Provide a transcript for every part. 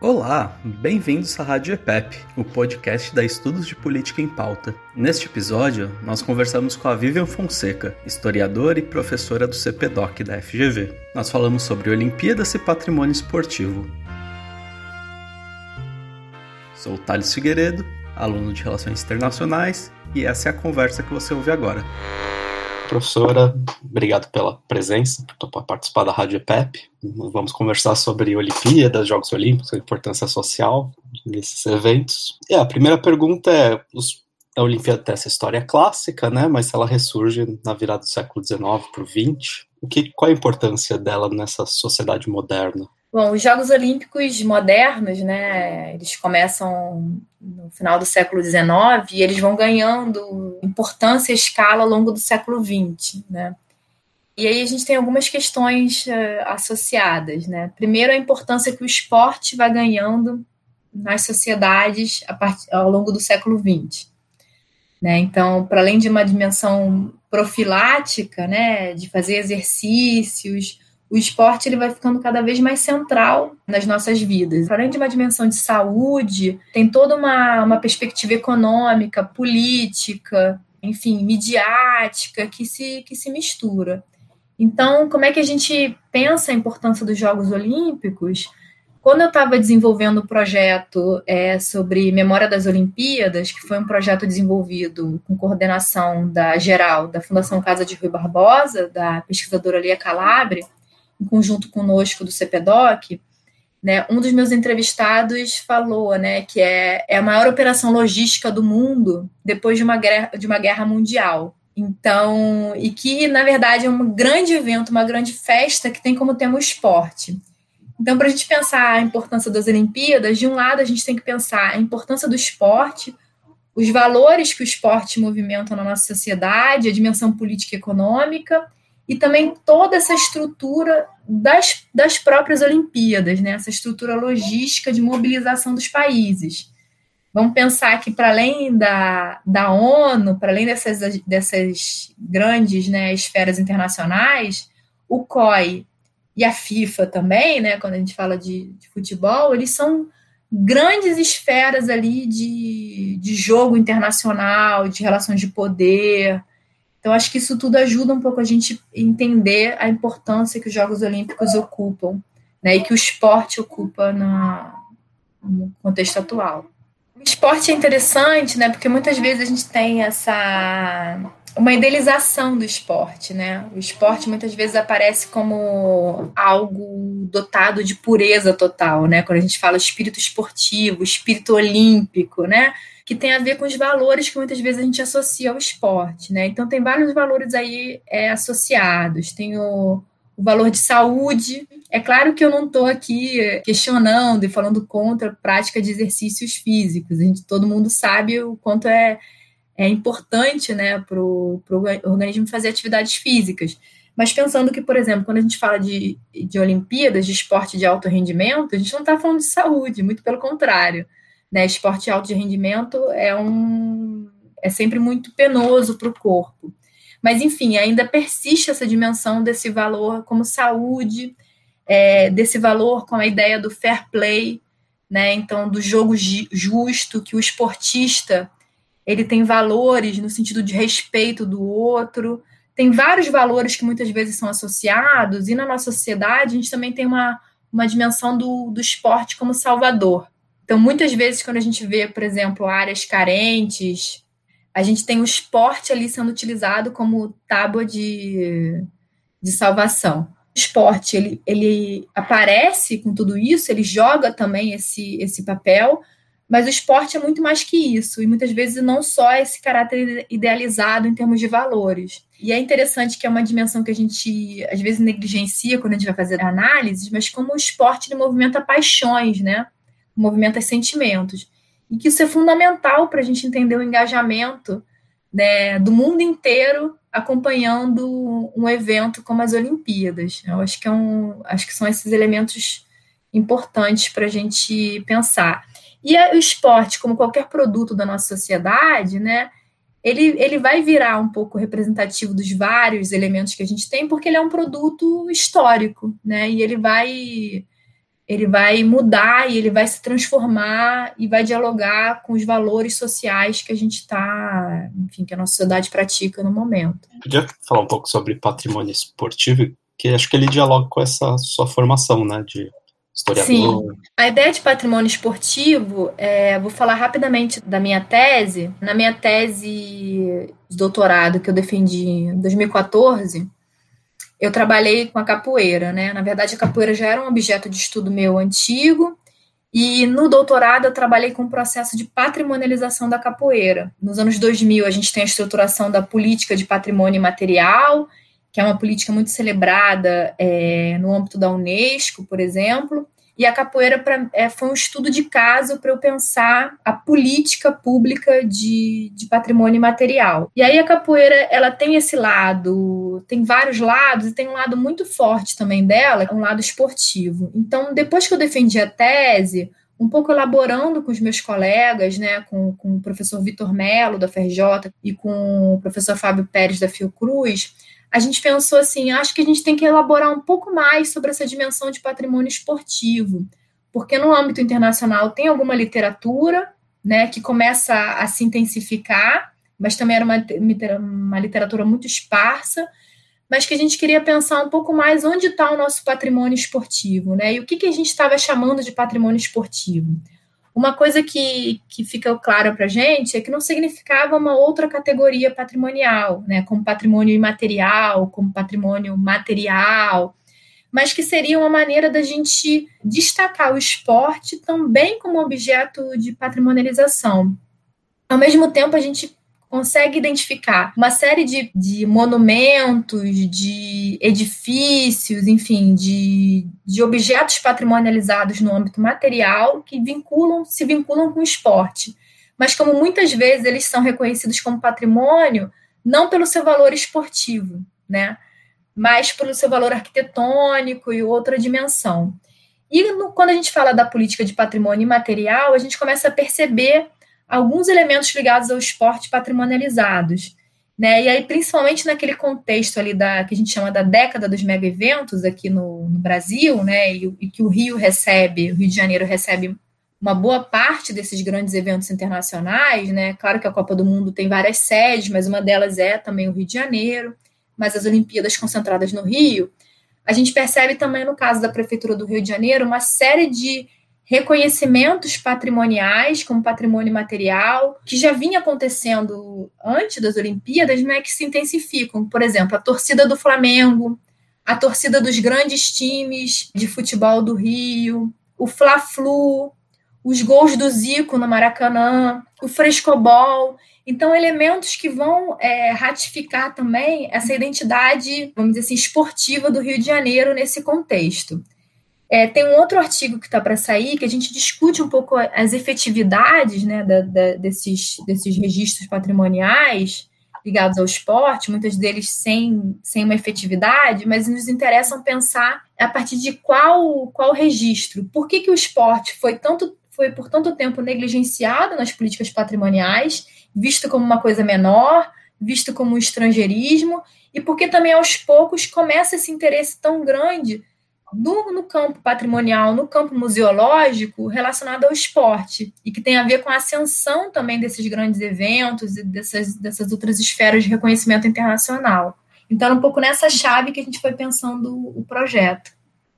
Olá, bem-vindos à Rádio EPEP, o podcast da Estudos de Política em Pauta. Neste episódio, nós conversamos com a Vivian Fonseca, historiadora e professora do CPDOC da FGV. Nós falamos sobre Olimpíadas e patrimônio esportivo. Sou o Thales Figueiredo, aluno de Relações Internacionais, e essa é a conversa que você ouve agora. Professora, obrigado pela presença, por participar da Rádio EPEP. Vamos conversar sobre Olimpíadas, Jogos Olímpicos, a importância social desses eventos. E a primeira pergunta é: os, a Olimpíada tem essa história clássica, né? Mas ela ressurge na virada do século XIX para o XX. O que, qual a importância dela nessa sociedade moderna? Bom, os Jogos Olímpicos modernos, né, eles começam no final do século XIX e eles vão ganhando importância e escala ao longo do século XX, né. E aí a gente tem algumas questões uh, associadas, né. Primeiro, a importância que o esporte vai ganhando nas sociedades part... ao longo do século XX. Né? Então, para além de uma dimensão profilática, né, de fazer exercícios, o esporte ele vai ficando cada vez mais central nas nossas vidas. Além de uma dimensão de saúde, tem toda uma, uma perspectiva econômica, política, enfim, midiática que se, que se mistura. Então, como é que a gente pensa a importância dos Jogos Olímpicos? Quando eu estava desenvolvendo o um projeto é, sobre memória das Olimpíadas, que foi um projeto desenvolvido com coordenação da geral da Fundação Casa de Rui Barbosa, da pesquisadora Lia Calabre, em conjunto conosco do CPDOC, né, um dos meus entrevistados falou né, que é, é a maior operação logística do mundo depois de uma, guerra, de uma guerra mundial. Então, e que, na verdade, é um grande evento, uma grande festa que tem como tema o esporte. Então, para a gente pensar a importância das Olimpíadas, de um lado a gente tem que pensar a importância do esporte, os valores que o esporte movimenta na nossa sociedade, a dimensão política e econômica, e também toda essa estrutura das, das próprias Olimpíadas, né? essa estrutura logística de mobilização dos países. Vamos pensar que, para além da, da ONU, para além dessas, dessas grandes né, esferas internacionais, o COI e a FIFA também, né, quando a gente fala de, de futebol, eles são grandes esferas ali de, de jogo internacional, de relações de poder, então, acho que isso tudo ajuda um pouco a gente entender a importância que os Jogos Olímpicos ocupam, né, e que o esporte ocupa na, no contexto atual. O esporte é interessante, né, porque muitas vezes a gente tem essa uma idealização do esporte, né? O esporte muitas vezes aparece como algo dotado de pureza total, né? Quando a gente fala espírito esportivo, espírito olímpico, né? que tem a ver com os valores que muitas vezes a gente associa ao esporte, né? Então tem vários valores aí é, associados. Tem o, o, valor de saúde. É claro que eu não estou aqui questionando e falando contra a prática de exercícios físicos. A gente, todo mundo sabe o quanto é, é importante né, para o organismo fazer atividades físicas. Mas pensando que, por exemplo, quando a gente fala de, de Olimpíadas, de esporte de alto rendimento, a gente não está falando de saúde, muito pelo contrário. Né? Esporte alto de rendimento é, um, é sempre muito penoso para o corpo. Mas, enfim, ainda persiste essa dimensão desse valor como saúde, é, desse valor com a ideia do fair play, né? Então, do jogo justo, que o esportista ele tem valores no sentido de respeito do outro, tem vários valores que muitas vezes são associados, e na nossa sociedade a gente também tem uma, uma dimensão do, do esporte como salvador. Então, muitas vezes, quando a gente vê, por exemplo, áreas carentes, a gente tem o esporte ali sendo utilizado como tábua de, de salvação. O esporte, ele, ele aparece com tudo isso, ele joga também esse, esse papel, mas o esporte é muito mais que isso, e muitas vezes não só esse caráter idealizado em termos de valores. E é interessante que é uma dimensão que a gente às vezes negligencia quando a gente vai fazer análises, mas como o esporte movimenta paixões, né? movimenta sentimentos. E que isso é fundamental para a gente entender o engajamento né, do mundo inteiro acompanhando um evento como as Olimpíadas. Eu acho que, é um, acho que são esses elementos importantes para a gente pensar. E o esporte, como qualquer produto da nossa sociedade, né, ele, ele vai virar um pouco representativo dos vários elementos que a gente tem, porque ele é um produto histórico, né, e ele vai ele vai mudar e ele vai se transformar e vai dialogar com os valores sociais que a gente está, enfim, que a nossa sociedade pratica no momento. Podia falar um pouco sobre patrimônio esportivo, que acho que ele dialoga com essa sua formação, né, de. Sim. A ideia de patrimônio esportivo, é, vou falar rapidamente da minha tese. Na minha tese de doutorado que eu defendi em 2014, eu trabalhei com a capoeira, né? Na verdade, a capoeira já era um objeto de estudo meu antigo, e no doutorado eu trabalhei com o processo de patrimonialização da capoeira. Nos anos 2000 a gente tem a estruturação da política de patrimônio material, que é uma política muito celebrada é, no âmbito da Unesco, por exemplo. E a capoeira pra, é, foi um estudo de caso para eu pensar a política pública de, de patrimônio imaterial. E aí a capoeira ela tem esse lado, tem vários lados, e tem um lado muito forte também dela, é um lado esportivo. Então, depois que eu defendi a tese, um pouco elaborando com os meus colegas, né, com, com o professor Vitor Melo, da FRJ, e com o professor Fábio Pérez, da Fiocruz, a gente pensou assim: acho que a gente tem que elaborar um pouco mais sobre essa dimensão de patrimônio esportivo, porque no âmbito internacional tem alguma literatura né, que começa a, se intensificar, mas também era uma, uma literatura muito esparsa, mas que a gente queria pensar um pouco mais onde está o nosso patrimônio esportivo, né? E o que, que a gente estava chamando de patrimônio esportivo. Uma coisa que, que fica clara para a gente é que não significava uma outra categoria patrimonial, né, como patrimônio imaterial, como patrimônio material, mas que seria uma maneira da gente destacar o esporte também como objeto de patrimonialização. Ao mesmo tempo, a gente consegue identificar uma série de, de monumentos, de edifícios, enfim, de, de objetos patrimonializados no âmbito material que vinculam, se vinculam com o esporte. Mas como muitas vezes eles são reconhecidos como patrimônio, não pelo seu valor esportivo, né? mas pelo seu valor arquitetônico e outra dimensão. E no, quando a gente fala da política de patrimônio imaterial, a gente começa a perceber alguns elementos ligados ao esporte patrimonializados. Né? E aí, principalmente naquele contexto ali da que a gente chama da década dos mega eventos aqui no, no Brasil, né? E, e, que o Rio recebe, o Rio de Janeiro recebe uma boa parte desses grandes eventos internacionais, né? Claro que a Copa do Mundo tem várias sedes, mas uma delas é também o Rio de Janeiro, mas as Olimpíadas concentradas no Rio. A gente percebe também no caso da Prefeitura do Rio de Janeiro uma série de reconhecimentos patrimoniais como patrimônio material, que já vinha acontecendo antes das Olimpíadas, mas que se intensificam. Por exemplo, a torcida do Flamengo, a torcida dos grandes times de futebol do Rio, o Fla-Flu, os gols do Zico no Maracanã, o frescobol. Então, elementos que vão é, ratificar também essa identidade, vamos dizer assim, esportiva do Rio de Janeiro nesse contexto. É, tem um outro artigo que está para sair que a gente discute um pouco as efetividades né, da, da, desses, desses registros patrimoniais ligados ao esporte, muitos deles sem, sem uma efetividade, mas nos interessam pensar a partir de qual, qual registro. Por que, que o esporte foi, tanto, foi por tanto tempo negligenciado nas políticas patrimoniais, visto como uma coisa menor, visto como um estrangeirismo, e porque também aos poucos começa esse interesse tão grande no, no, campo patrimonial, no campo museológico, relacionado ao esporte, e que tem a ver com a ascensão também desses grandes eventos e dessas, dessas outras esferas de reconhecimento internacional. Então, um pouco nessa chave que a gente foi pensando o projeto.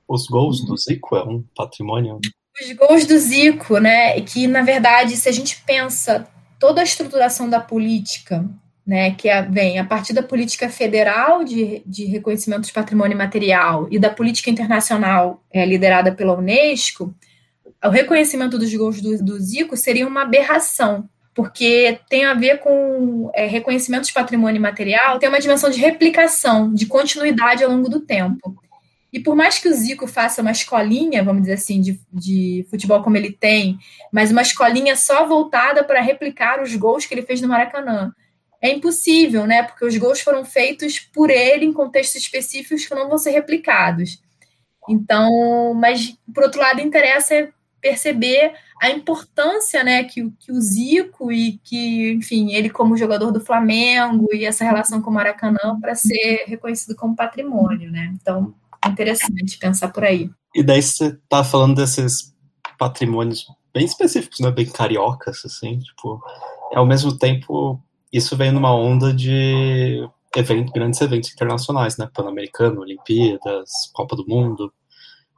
Os gols do Zico é um patrimônio? Os gols do Zico, né? Que, na verdade, se a gente pensa toda a estruturação da política né, que é, vem a partir da política federal de, de reconhecimento de patrimônio material e da política internacional é, liderada pela Unesco, o reconhecimento dos gols do, do Zico seria uma aberração, porque tem a ver com é, reconhecimento de patrimônio material, tem uma dimensão de replicação, de continuidade ao longo do tempo. E por mais que o Zico faça uma escolinha, vamos dizer assim, de, de futebol como ele tem, mas uma escolinha só voltada para replicar os gols que ele fez no Maracanã, é impossível, né? Porque os gols foram feitos por ele em contextos específicos que não vão ser replicados. Então, mas por outro lado, interessa perceber a importância, né, que, que o Zico e que, enfim, ele como jogador do Flamengo e essa relação com o Maracanã para ser reconhecido como patrimônio, né? Então, é interessante pensar por aí. E daí você tá falando desses patrimônios bem específicos, né? Bem cariocas, assim, tipo, ao mesmo tempo, isso vem numa onda de grandes eventos internacionais, né? Pan-Americano, Olimpíadas, Copa do Mundo.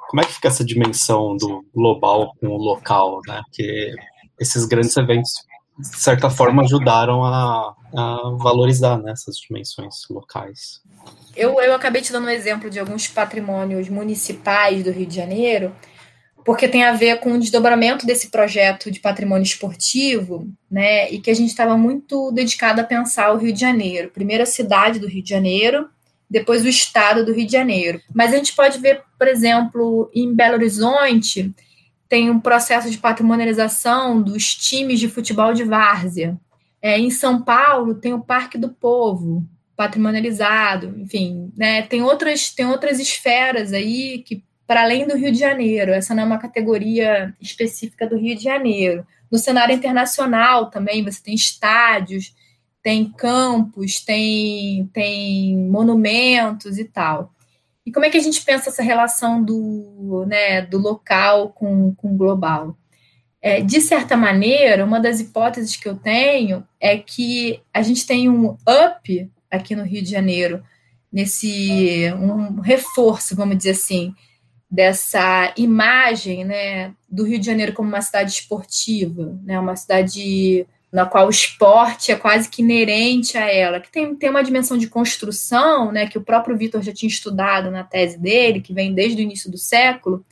Como é que fica essa dimensão do global com o local, né? Que esses grandes eventos, de certa forma, ajudaram a, a valorizar né, essas dimensões locais. Eu, eu acabei te dando um exemplo de alguns patrimônios municipais do Rio de Janeiro, porque tem a ver com o desdobramento desse projeto de patrimônio esportivo, né? E que a gente estava muito dedicado a pensar o Rio de Janeiro. Primeiro a cidade do Rio de Janeiro, depois o estado do Rio de Janeiro. Mas a gente pode ver, por exemplo, em Belo Horizonte, tem um processo de patrimonialização dos times de futebol de várzea. É, em São Paulo tem o Parque do Povo, patrimonializado, enfim, né, tem outras tem outras esferas aí que para além do Rio de Janeiro, essa não é uma categoria específica do Rio de Janeiro. No cenário internacional também você tem estádios, tem campos, tem tem monumentos e tal. E como é que a gente pensa essa relação do, né, do local com, com o global? É, de certa maneira, uma das hipóteses que eu tenho é que a gente tem um up aqui no Rio de Janeiro, nesse um reforço, vamos dizer assim, dessa imagem né, do Rio de Janeiro como uma cidade esportiva, né, uma cidade na qual o esporte é quase que inerente a ela, que tem, tem uma dimensão de construção, né, que o próprio Vitor já tinha estudado na tese dele, que vem desde o início do século,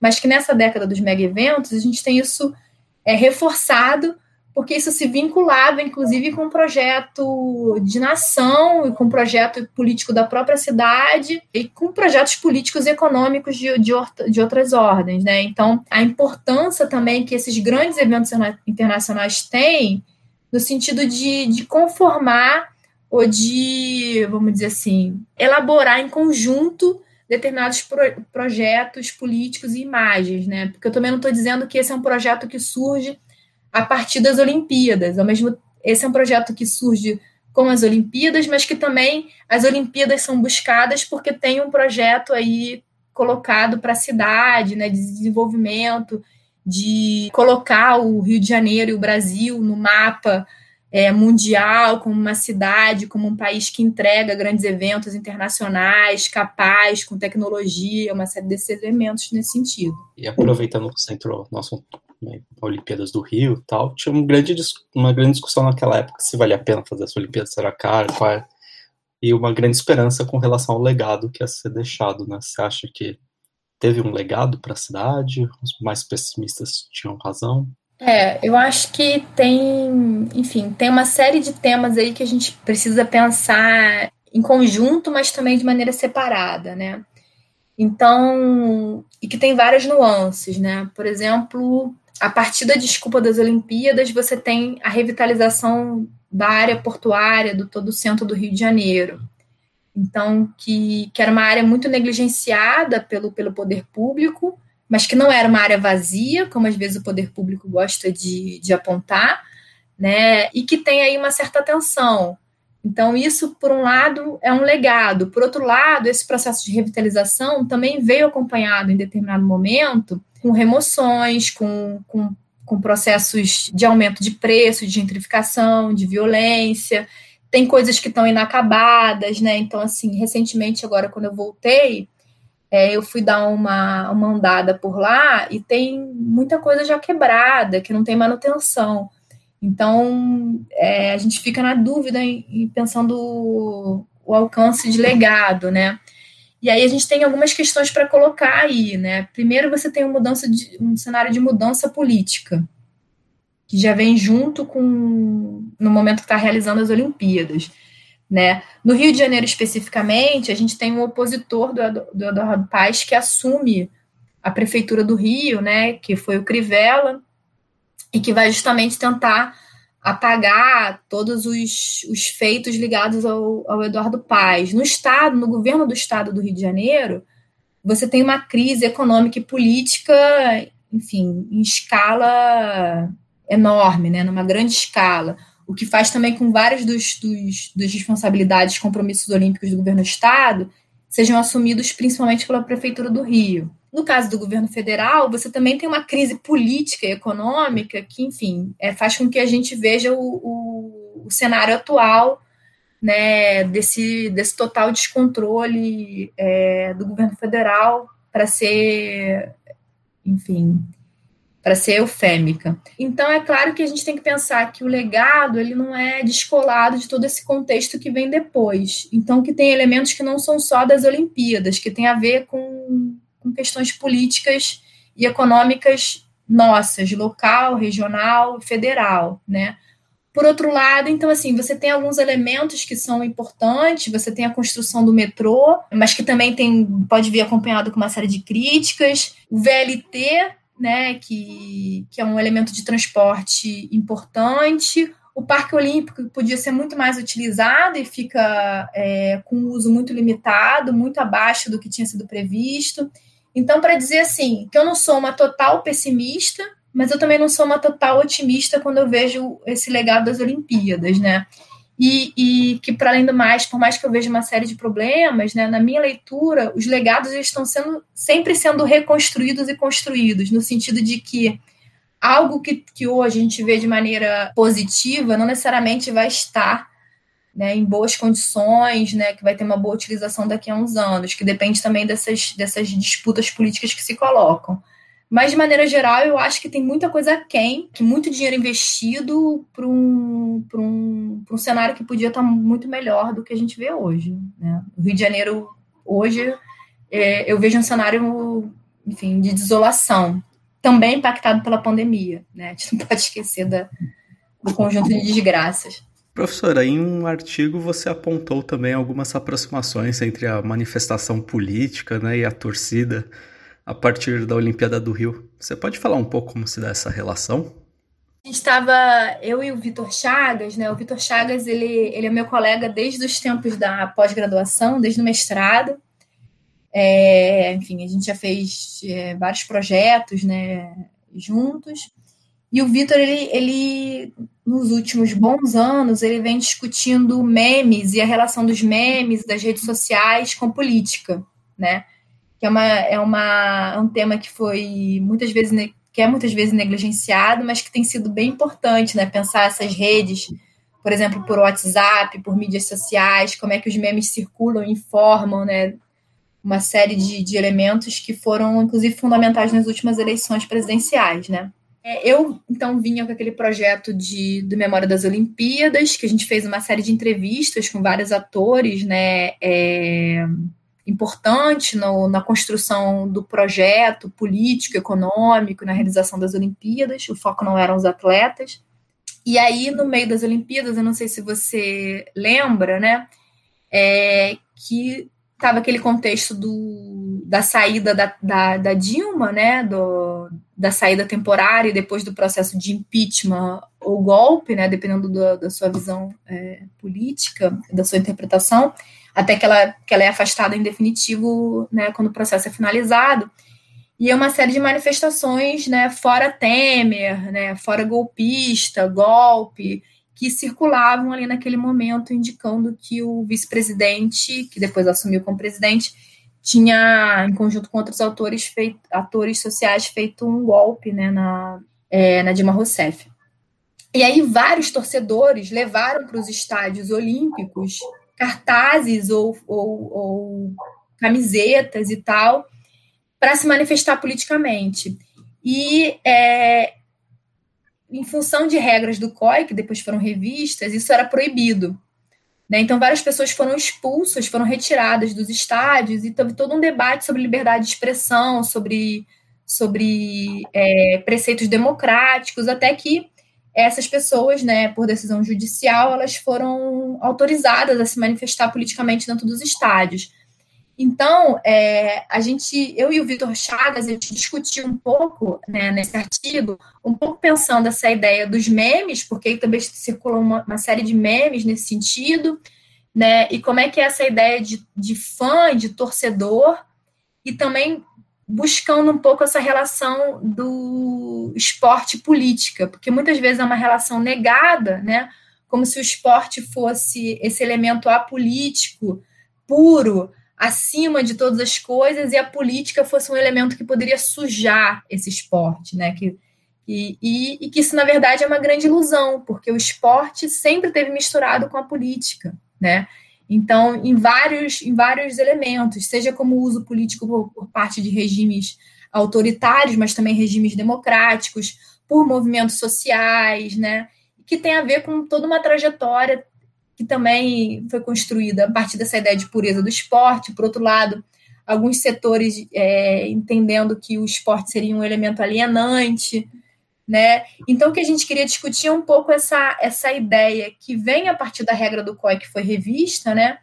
mas que nessa década dos mega eventos a gente tem isso é, reforçado porque isso se vinculava, inclusive, com um projeto de nação e com um projeto político da própria cidade e com projetos políticos e econômicos de, de, de outras ordens, né? Então, a importância também que esses grandes eventos internacionais têm no sentido de, de conformar ou de, vamos dizer assim, elaborar em conjunto determinados pro, projetos políticos e imagens, né? Porque eu também não estou dizendo que esse é um projeto que surge a partir das Olimpíadas. Ao mesmo, esse é um projeto que surge com as Olimpíadas, mas que também as Olimpíadas são buscadas porque tem um projeto aí colocado para a cidade, né, de desenvolvimento, de colocar o Rio de Janeiro e o Brasil no mapa é, mundial, como uma cidade, como um país que entrega grandes eventos internacionais, capaz, com tecnologia, uma série desses elementos nesse sentido. E aproveitando que você entrou nosso né, Olimpíadas do Rio e tal, tinha um grande, uma grande discussão naquela época se valia a pena fazer essa Olimpíada, será caro, qual é, e uma grande esperança com relação ao legado que ia ser deixado, né? Você acha que teve um legado para a cidade? Os mais pessimistas tinham razão? É, eu acho que tem, enfim, tem uma série de temas aí que a gente precisa pensar em conjunto, mas também de maneira separada, né? Então, e que tem várias nuances, né? Por exemplo, a partir da desculpa das Olimpíadas, você tem a revitalização da área portuária do todo o centro do Rio de Janeiro. Então, que, que era uma área muito negligenciada pelo, pelo poder público, mas que não era uma área vazia, como às vezes o poder público gosta de, de apontar, né? E que tem aí uma certa tensão. Então, isso, por um lado, é um legado. Por outro lado, esse processo de revitalização também veio acompanhado, em determinado momento, com remoções, com, com, com processos de aumento de preço, de gentrificação, de violência. Tem coisas que estão inacabadas, né? Então, assim, recentemente, agora, quando eu voltei, é, eu fui dar uma, uma andada por lá e tem muita coisa já quebrada, que não tem manutenção. Então, é, a gente fica na dúvida em pensando o, o alcance de legado, né? E aí a gente tem algumas questões para colocar aí, né? Primeiro você tem uma mudança de, um cenário de mudança política, que já vem junto com no momento que está realizando as Olimpíadas. Né? No Rio de Janeiro, especificamente, a gente tem um opositor do, do Eduardo Paes que assume a prefeitura do Rio, né, que foi o Crivella, e que vai justamente tentar apagar todos os, os feitos ligados ao, ao Eduardo Paes. No Estado, no governo do Estado do Rio de Janeiro, você tem uma crise econômica e política, enfim, em escala enorme, né, numa grande escala, o que faz também com várias dos, dos, das responsabilidades, compromissos olímpicos do governo do Estado sejam assumidos principalmente pela Prefeitura do Rio. No caso do governo federal, você também tem uma crise política e econômica que, enfim, é, faz com que a gente veja o, o, o cenário atual né, desse, desse total descontrole é, do governo federal para ser, enfim, para ser eufêmica. Então é claro que a gente tem que pensar que o legado ele não é descolado de todo esse contexto que vem depois. Então que tem elementos que não são só das Olimpíadas, que tem a ver com, com questões políticas e econômicas nossas, local, regional, federal, né? Por outro lado, então, assim, você tem alguns elementos que são importantes, você tem a construção do metrô, mas que também tem, pode vir acompanhado com uma série de críticas. O VLT, né, que, que é um elemento de transporte importante. O Parque Olímpico podia ser muito mais utilizado e fica é, com um uso muito limitado, muito abaixo do que tinha sido previsto. Então, para dizer assim, que eu não sou uma total pessimista, mas eu também não sou uma total otimista quando eu vejo esse legado das Olimpíadas, né? E, e que, para além do mais, por mais que eu veja uma série de problemas, né, na minha leitura, os legados estão sendo sempre sendo reconstruídos e construídos, no sentido de que algo que, que hoje a gente vê de maneira positiva não necessariamente vai estar né, em boas condições, né, que vai ter uma boa utilização daqui a uns anos, que depende também dessas, dessas disputas políticas que se colocam. Mas, de maneira geral, eu acho que tem muita coisa quem, que muito dinheiro investido para um, um, um cenário que podia estar muito melhor do que a gente vê hoje. Né? O Rio de Janeiro, hoje, é, eu vejo um cenário, enfim, de desolação, também impactado pela pandemia. Né? A gente não pode esquecer da, do conjunto de desgraças. Professora, em um artigo você apontou também algumas aproximações entre a manifestação política né, e a torcida a partir da Olimpíada do Rio. Você pode falar um pouco como se dá essa relação? Estava, eu e o Vitor Chagas, né? O Vitor Chagas, ele, ele é meu colega desde os tempos da pós-graduação, desde o mestrado. É, enfim, a gente já fez é, vários projetos, né, juntos. E o Vitor, ele, ele, nos últimos bons anos, ele vem discutindo memes e a relação dos memes, das redes sociais com política, né? que é, uma, é, uma, é um tema que foi muitas vezes que é muitas vezes negligenciado, mas que tem sido bem importante, né? Pensar essas redes, por exemplo, por WhatsApp, por mídias sociais, como é que os memes circulam e informam, né? Uma série de, de elementos que foram, inclusive, fundamentais nas últimas eleições presidenciais, né? É, eu, então, vinha com aquele projeto de, do Memória das Olimpíadas, que a gente fez uma série de entrevistas com vários atores, né? É, importante no, na construção do projeto político, econômico, na realização das Olimpíadas. O foco não eram os atletas. E aí, no meio das Olimpíadas, eu não sei se você lembra, né? É, que estava aquele contexto do, da saída da, da, da, Dilma, né? Do, da saída temporária e depois do processo de impeachment ou golpe, né? Dependendo do, da sua visão é, política, da sua interpretação até que ela, que ela é afastada em definitivo, né, quando o processo é finalizado. E é uma série de manifestações, né, fora Temer, né, fora golpista, golpe, que circulavam ali naquele momento, indicando que o vice-presidente, que depois assumiu como presidente, tinha, em conjunto com outros autores, feito, atores sociais, feito um golpe né, na, é, na Dilma Rousseff. E aí vários torcedores levaram para os estádios olímpicos cartazes ou, ou, ou camisetas e tal para se manifestar politicamente. E é, em função de regras do COI, que depois foram revistas, isso era proibido. Né? Então, várias pessoas foram expulsas, foram retiradas dos estádios, e teve todo um debate sobre liberdade de expressão, sobre, sobre é, preceitos democráticos, até que essas pessoas, né, por decisão judicial, elas foram autorizadas a se manifestar politicamente dentro dos estádios. Então, é, a gente, eu e o Vitor Chagas, a gente discutiu um pouco né, nesse artigo, um pouco pensando essa ideia dos memes, porque também circulou uma, uma, série de memes nesse sentido, né, e como é que é essa ideia de, de fã, de torcedor, e também buscando um pouco essa relação do esporte política, porque muitas vezes é uma relação negada, né? Como se o esporte fosse esse elemento apolítico, puro, acima de todas as coisas e a política fosse um elemento que poderia sujar esse esporte, né? Que, e, e, e que isso, na verdade, é uma grande ilusão, porque o esporte sempre teve misturado com a política, né? Então, em vários, em vários elementos, seja como uso político por, por parte de regimes autoritários, mas também regimes democráticos, por movimentos sociais, né? Que tem a ver com toda uma trajetória que também foi construída a partir dessa ideia de pureza do esporte. Por outro lado, alguns setores é, entendendo que o esporte seria um elemento alienante, né? Então, o que a gente queria discutir é um pouco essa, essa ideia que vem a partir da regra do COI que foi revista, né?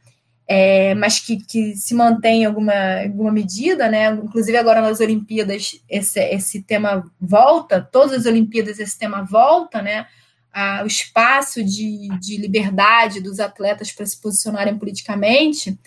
É, mas que, que se mantém em alguma, alguma medida, né? Inclusive agora nas Olimpíadas esse, esse tema volta, todas as Olimpíadas esse tema volta, né? O espaço de, de liberdade dos atletas para se posicionarem politicamente,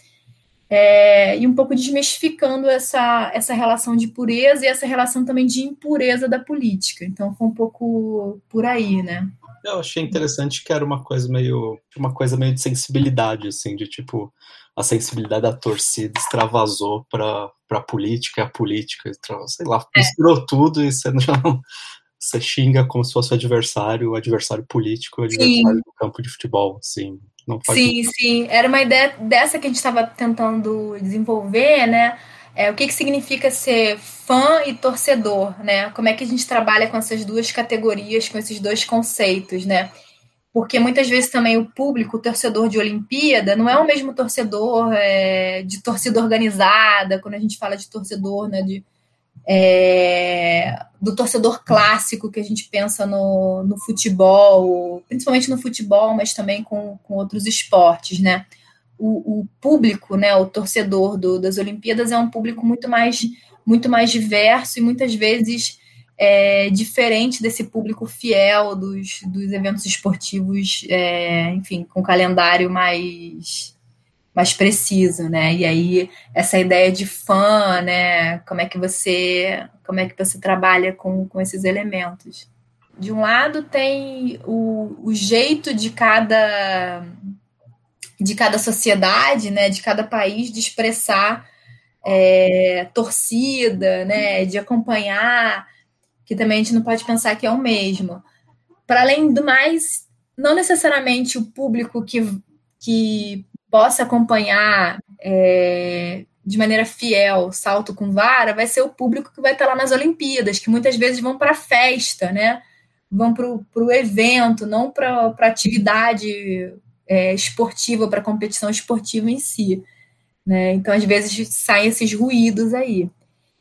é, e um pouco desmistificando essa, essa relação de pureza e essa relação também de impureza da política. Então foi um pouco por aí, né? Eu achei interessante que era uma coisa meio uma coisa meio de sensibilidade, assim, de tipo a sensibilidade da torcida extravasou para a política, a política, sei lá, é. misturou tudo e você não, você xinga como se fosse o adversário, o adversário político, o adversário sim. do campo de futebol, assim. Não faz sim, muito. sim. Era uma ideia dessa que a gente estava tentando desenvolver, né? É, o que, que significa ser fã e torcedor, né? Como é que a gente trabalha com essas duas categorias, com esses dois conceitos, né? Porque muitas vezes também o público, o torcedor de Olimpíada, não é o mesmo torcedor é, de torcida organizada, quando a gente fala de torcedor, né? De, é, do torcedor clássico que a gente pensa no, no futebol, principalmente no futebol, mas também com, com outros esportes, né? O, o público, né, o torcedor do, das Olimpíadas é um público muito mais, muito mais diverso e muitas vezes é, diferente desse público fiel dos, dos eventos esportivos, é, enfim, com calendário mais mais preciso, né? E aí essa ideia de fã, né? Como é que você como é que você trabalha com, com esses elementos? De um lado tem o, o jeito de cada de cada sociedade, né? De cada país de expressar é, torcida, né? De acompanhar, que também a gente não pode pensar que é o mesmo. Para além do mais, não necessariamente o público que, que possa acompanhar é, de maneira fiel salto com vara vai ser o público que vai estar lá nas Olimpíadas, que muitas vezes vão para a festa, né? Vão para o evento, não para atividade é, esportiva, para competição esportiva em si. Né? Então, às vezes, saem esses ruídos aí.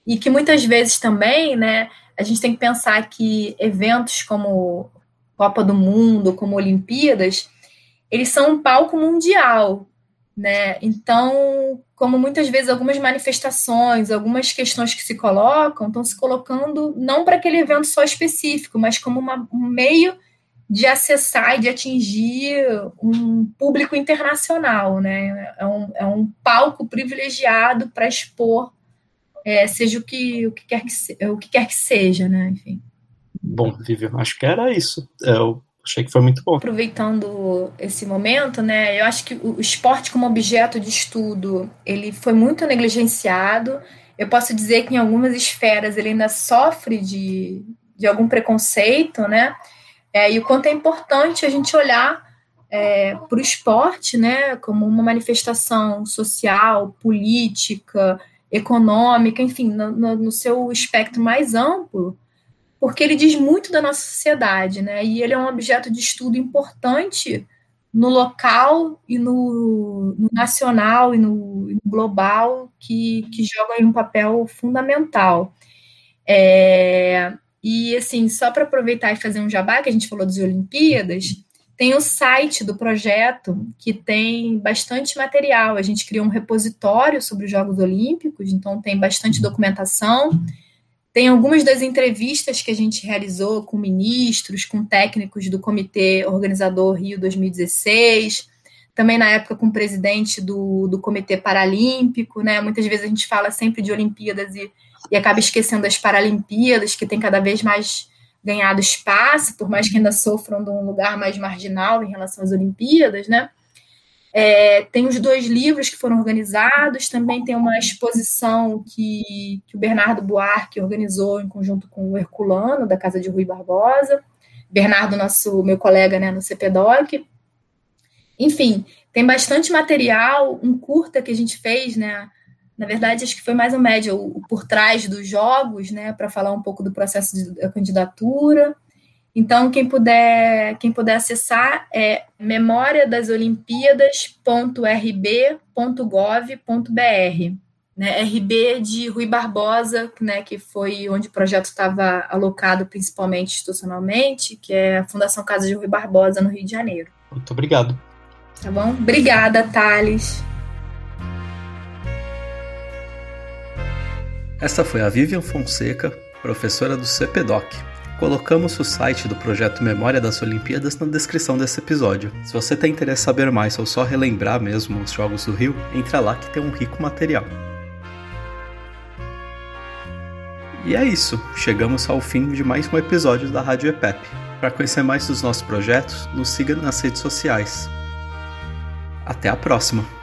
E que muitas vezes também, né, a gente tem que pensar que eventos como Copa do Mundo, como Olimpíadas, eles são um palco mundial, né? Então, como muitas vezes algumas manifestações, algumas questões que se colocam, estão se colocando não para aquele evento só específico, mas como uma, um meio de acessar e de atingir um público internacional, né? É um, é um palco privilegiado para expor, é, seja o que, o, que quer que, o que quer que seja, né? Enfim. Bom, Vivian, acho que era isso. É, o Achei que foi muito bom. Aproveitando esse momento, né, eu acho que o esporte como objeto de estudo, ele foi muito negligenciado. Eu posso dizer que em algumas esferas ele ainda sofre de, de algum preconceito, né? É, e o quanto é importante a gente olhar é, para o esporte, né, como uma manifestação social, política, econômica, enfim, no, no, no seu espectro mais amplo, porque ele diz muito da nossa sociedade, né? E ele é um objeto de estudo importante no local e no, no nacional e no, no, global, que, que joga um papel fundamental. É, e, assim, só para aproveitar e fazer um jabá, que a gente falou das Olimpíadas, tem o site do projeto, que tem bastante material. A gente criou um repositório sobre os Jogos Olímpicos, então tem bastante documentação. Tem algumas das entrevistas que a gente realizou com ministros, com técnicos do Comitê Organizador Rio 2016, também na época com o presidente do, do Comitê Paralímpico, né? Muitas vezes a gente fala sempre de Olimpíadas e, e acaba esquecendo das Paralimpíadas, que tem cada vez mais ganhado espaço, por mais que ainda sofram de um lugar mais marginal em relação às Olimpíadas, né? É, tem os dois livros que foram organizados, também tem uma exposição que, que o Bernardo Buarque organizou em conjunto com o Herculano, da Casa de Rui Barbosa. Bernardo, nosso meu colega né, no CPDOC. Enfim, tem bastante material, um curta que a gente fez, né? Na verdade, acho que foi mais um médio por trás dos jogos, né? Para falar um pouco do processo da candidatura. Então, quem puder, quem puder acessar é memória das Olimpíadas.rb.gov.br. Né, RB de Rui Barbosa, né, que foi onde o projeto estava alocado principalmente institucionalmente, que é a Fundação Casa de Rui Barbosa, no Rio de Janeiro. Muito obrigado. Tá bom? Obrigada, Thales. Essa foi a Vivian Fonseca, professora do CPDOC. Colocamos o site do projeto Memória das Olimpíadas na descrição desse episódio. Se você tem interesse em saber mais ou só relembrar mesmo os Jogos do Rio, entra lá que tem um rico material. E é isso, chegamos ao fim de mais um episódio da Rádio EPEP. Para conhecer mais dos nossos projetos, nos siga nas redes sociais. Até a próxima!